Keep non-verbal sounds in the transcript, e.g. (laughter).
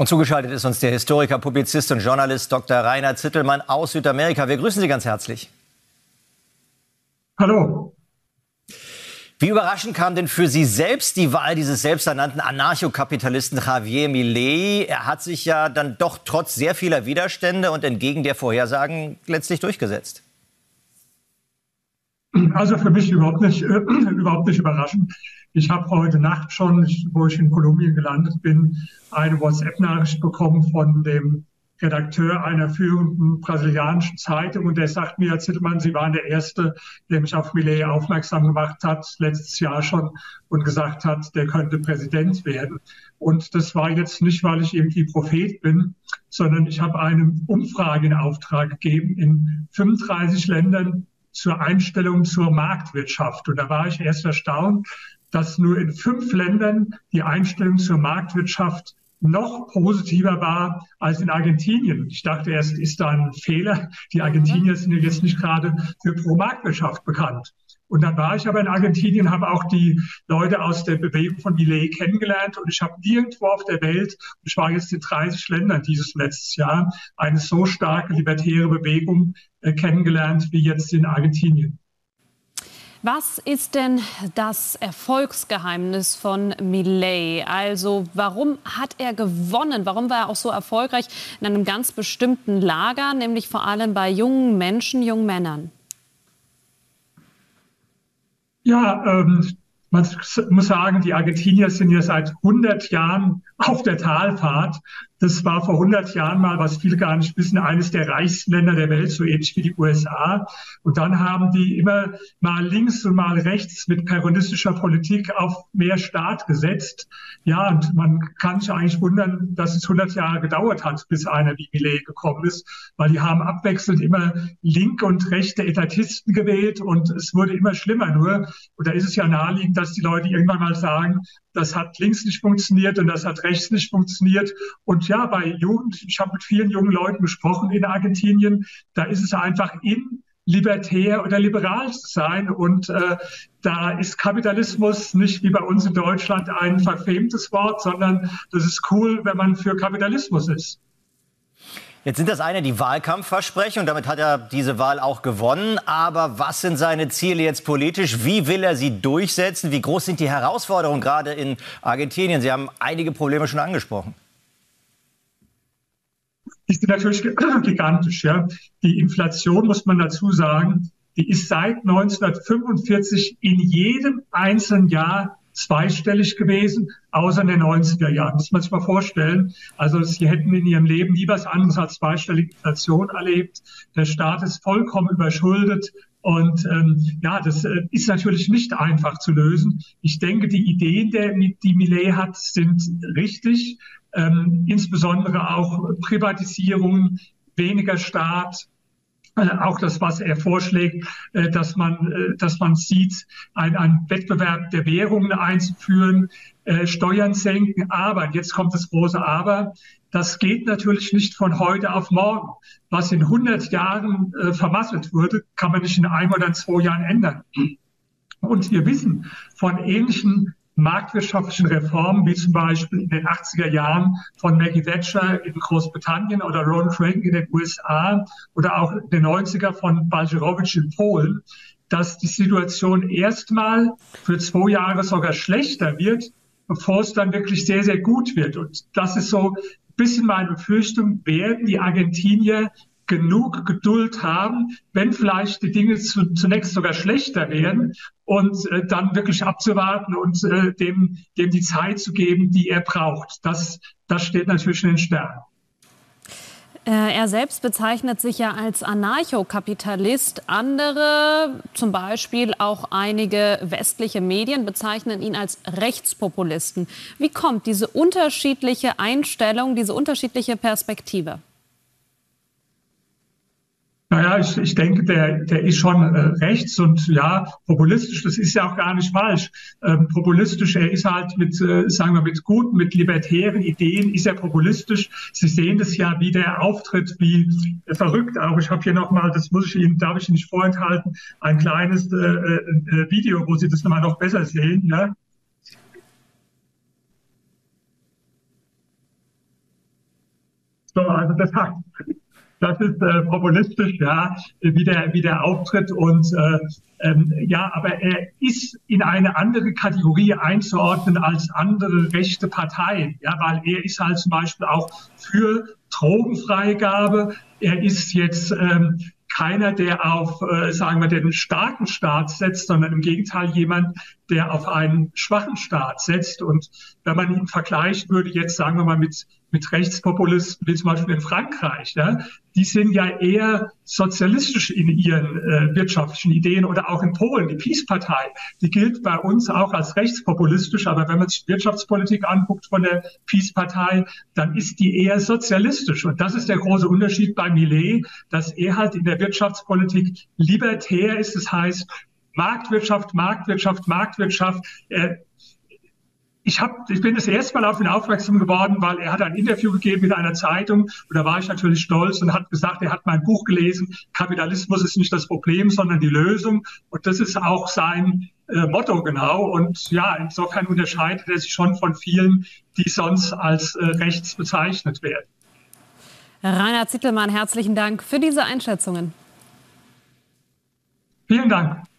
Und zugeschaltet ist uns der Historiker, Publizist und Journalist Dr. Rainer Zittelmann aus Südamerika. Wir grüßen Sie ganz herzlich. Hallo. Wie überraschend kam denn für Sie selbst die Wahl dieses selbsternannten Anarchokapitalisten Javier Milei? Er hat sich ja dann doch trotz sehr vieler Widerstände und entgegen der Vorhersagen letztlich durchgesetzt. Also für mich überhaupt nicht, äh, (clears throat) überhaupt nicht überraschend. Ich habe heute Nacht schon, wo ich in Kolumbien gelandet bin, eine WhatsApp-Nachricht bekommen von dem Redakteur einer führenden brasilianischen Zeitung und der sagt mir, Herr Zittelmann, Sie waren der Erste, der mich auf Millet aufmerksam gemacht hat, letztes Jahr schon, und gesagt hat, der könnte Präsident werden. Und das war jetzt nicht, weil ich irgendwie Prophet bin, sondern ich habe eine Umfrage in Auftrag gegeben in 35 Ländern zur Einstellung zur Marktwirtschaft. Und da war ich erst erstaunt, dass nur in fünf Ländern die Einstellung zur Marktwirtschaft noch positiver war als in Argentinien. Ich dachte erst, ist da ein Fehler. Die Argentinier sind ja jetzt nicht gerade für Pro-Marktwirtschaft bekannt. Und dann war ich aber in Argentinien, habe auch die Leute aus der Bewegung von Millet kennengelernt und ich habe nirgendwo auf der Welt, ich war jetzt in 30 Ländern dieses letztes Jahr, eine so starke libertäre Bewegung äh, kennengelernt wie jetzt in Argentinien. Was ist denn das Erfolgsgeheimnis von Millet? Also warum hat er gewonnen? Warum war er auch so erfolgreich in einem ganz bestimmten Lager, nämlich vor allem bei jungen Menschen, jungen Männern? Ja, ähm, man muss sagen, die Argentinier sind ja seit 100 Jahren auf der Talfahrt. Das war vor 100 Jahren mal, was viele gar nicht wissen, eines der reichsten Länder der Welt, so ähnlich wie die USA. Und dann haben die immer mal links und mal rechts mit peronistischer Politik auf mehr Staat gesetzt. Ja, und man kann sich eigentlich wundern, dass es 100 Jahre gedauert hat, bis einer wie Millet gekommen ist, weil die haben abwechselnd immer linke und rechte Etatisten gewählt und es wurde immer schlimmer nur. Und da ist es ja naheliegend, dass die Leute irgendwann mal sagen, das hat links nicht funktioniert und das hat rechts nicht funktioniert. Und ja, bei Jugend, ich habe mit vielen jungen Leuten gesprochen in Argentinien, da ist es einfach in libertär oder liberal zu sein. Und äh, da ist Kapitalismus nicht wie bei uns in Deutschland ein verfemtes Wort, sondern das ist cool, wenn man für Kapitalismus ist. Jetzt sind das eine die Wahlkampfversprechen und damit hat er diese Wahl auch gewonnen. Aber was sind seine Ziele jetzt politisch? Wie will er sie durchsetzen? Wie groß sind die Herausforderungen gerade in Argentinien? Sie haben einige Probleme schon angesprochen. Die sind natürlich (clears throat) gigantisch. Ja. Die Inflation, muss man dazu sagen, die ist seit 1945 in jedem einzelnen Jahr zweistellig gewesen, außer in den 90er Jahren. Muss man sich mal vorstellen. Also sie hätten in ihrem Leben nie was anderes als zweistellige Inflation erlebt. Der Staat ist vollkommen überschuldet. Und ähm, ja, das äh, ist natürlich nicht einfach zu lösen. Ich denke, die Ideen, der, die Millet hat, sind richtig. Ähm, insbesondere auch Privatisierung, weniger Staat, auch das, was er vorschlägt, äh, dass man, äh, dass man sieht, einen Wettbewerb der Währungen einzuführen, Steuern senken. Aber, jetzt kommt das große Aber, das geht natürlich nicht von heute auf morgen. Was in 100 Jahren vermasselt wurde, kann man nicht in einem oder zwei Jahren ändern. Und wir wissen von ähnlichen marktwirtschaftlichen Reformen, wie zum Beispiel in den 80er Jahren von Maggie Thatcher in Großbritannien oder Ronald Reagan in den USA oder auch in den 90er von Balcerowicz in Polen, dass die Situation erstmal für zwei Jahre sogar schlechter wird, bevor es dann wirklich sehr, sehr gut wird. Und das ist so ein bisschen meine Befürchtung, werden die Argentinier genug Geduld haben, wenn vielleicht die Dinge zu, zunächst sogar schlechter werden und äh, dann wirklich abzuwarten und äh, dem, dem die Zeit zu geben, die er braucht. Das, das steht natürlich in den Sternen. Äh, er selbst bezeichnet sich ja als Anarchokapitalist. Andere, zum Beispiel auch einige westliche Medien, bezeichnen ihn als Rechtspopulisten. Wie kommt diese unterschiedliche Einstellung, diese unterschiedliche Perspektive? Naja, ich, ich denke, der, der ist schon äh, rechts und ja, populistisch, das ist ja auch gar nicht falsch. Ähm, populistisch, er ist halt mit, äh, sagen wir, mit guten, mit libertären Ideen, ist er populistisch. Sie sehen das ja, wie der auftritt, wie äh, verrückt auch. Ich habe hier nochmal, das muss ich Ihnen, darf ich nicht vorenthalten, ein kleines äh, äh, äh Video, wo Sie das nochmal noch besser sehen. Ja? So, also das heißt, das ist äh, populistisch, ja, wie der, wie der auftritt. Und äh, ähm, ja, aber er ist in eine andere Kategorie einzuordnen als andere rechte Parteien, ja, weil er ist halt zum Beispiel auch für Drogenfreigabe. Er ist jetzt ähm, keiner, der auf, äh, sagen wir, den starken Staat setzt, sondern im Gegenteil jemand, der auf einen schwachen Staat setzt. Und wenn man ihn vergleicht würde, jetzt sagen wir mal mit mit Rechtspopulisten, wie zum Beispiel in Frankreich, ja, die sind ja eher sozialistisch in ihren äh, wirtschaftlichen Ideen oder auch in Polen, die Peace-Partei, die gilt bei uns auch als rechtspopulistisch, aber wenn man sich Wirtschaftspolitik anguckt von der Peace-Partei, dann ist die eher sozialistisch. Und das ist der große Unterschied bei Millet, dass er halt in der Wirtschaftspolitik libertär ist, das heißt, Marktwirtschaft, Marktwirtschaft, Marktwirtschaft. Er ich, hab, ich bin das erste Mal auf ihn aufmerksam geworden, weil er hat ein Interview gegeben mit einer Zeitung und da war ich natürlich stolz und hat gesagt, er hat mein Buch gelesen, Kapitalismus ist nicht das Problem, sondern die Lösung und das ist auch sein äh, Motto genau und ja, insofern unterscheidet er sich schon von vielen, die sonst als äh, rechts bezeichnet werden. Rainer Zittelmann, herzlichen Dank für diese Einschätzungen. Vielen Dank.